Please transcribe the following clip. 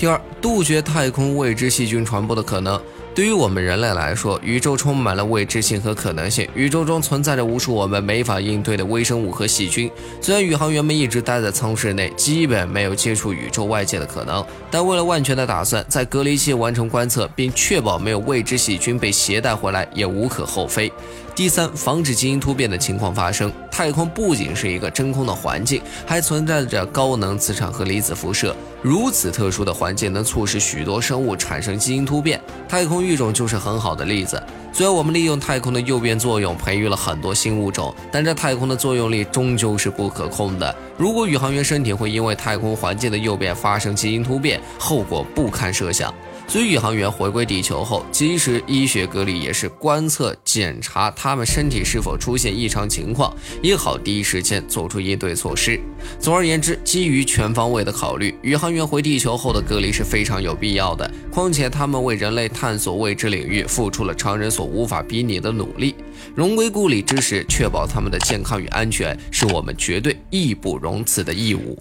第二，杜绝太空未知细菌传播的可能。对于我们人类来说，宇宙充满了未知性和可能性。宇宙中存在着无数我们没法应对的微生物和细菌。虽然宇航员们一直待在舱室内，基本没有接触宇宙外界的可能，但为了万全的打算，在隔离期完成观测并确保没有未知细菌被携带回来，也无可厚非。第三，防止基因突变的情况发生。太空不仅是一个真空的环境，还存在着高能磁场和离子辐射。如此特殊的环境能促使许多生物产生基因突变，太空育种就是很好的例子。虽然我们利用太空的诱变作用培育了很多新物种，但这太空的作用力终究是不可控的。如果宇航员身体会因为太空环境的诱变发生基因突变，后果不堪设想。所以，宇航员回归地球后，即使医学隔离也是观测检查他们身体是否出现异常情况，也好第一时间做出应对措施。总而言之，基于全方位的考虑，宇航员回地球后的隔离是非常有必要的。况且，他们为人类探索未知领域付出了常人所无法比拟的努力，荣归故里之时，确保他们的健康与安全，是我们绝对义不容辞的义务。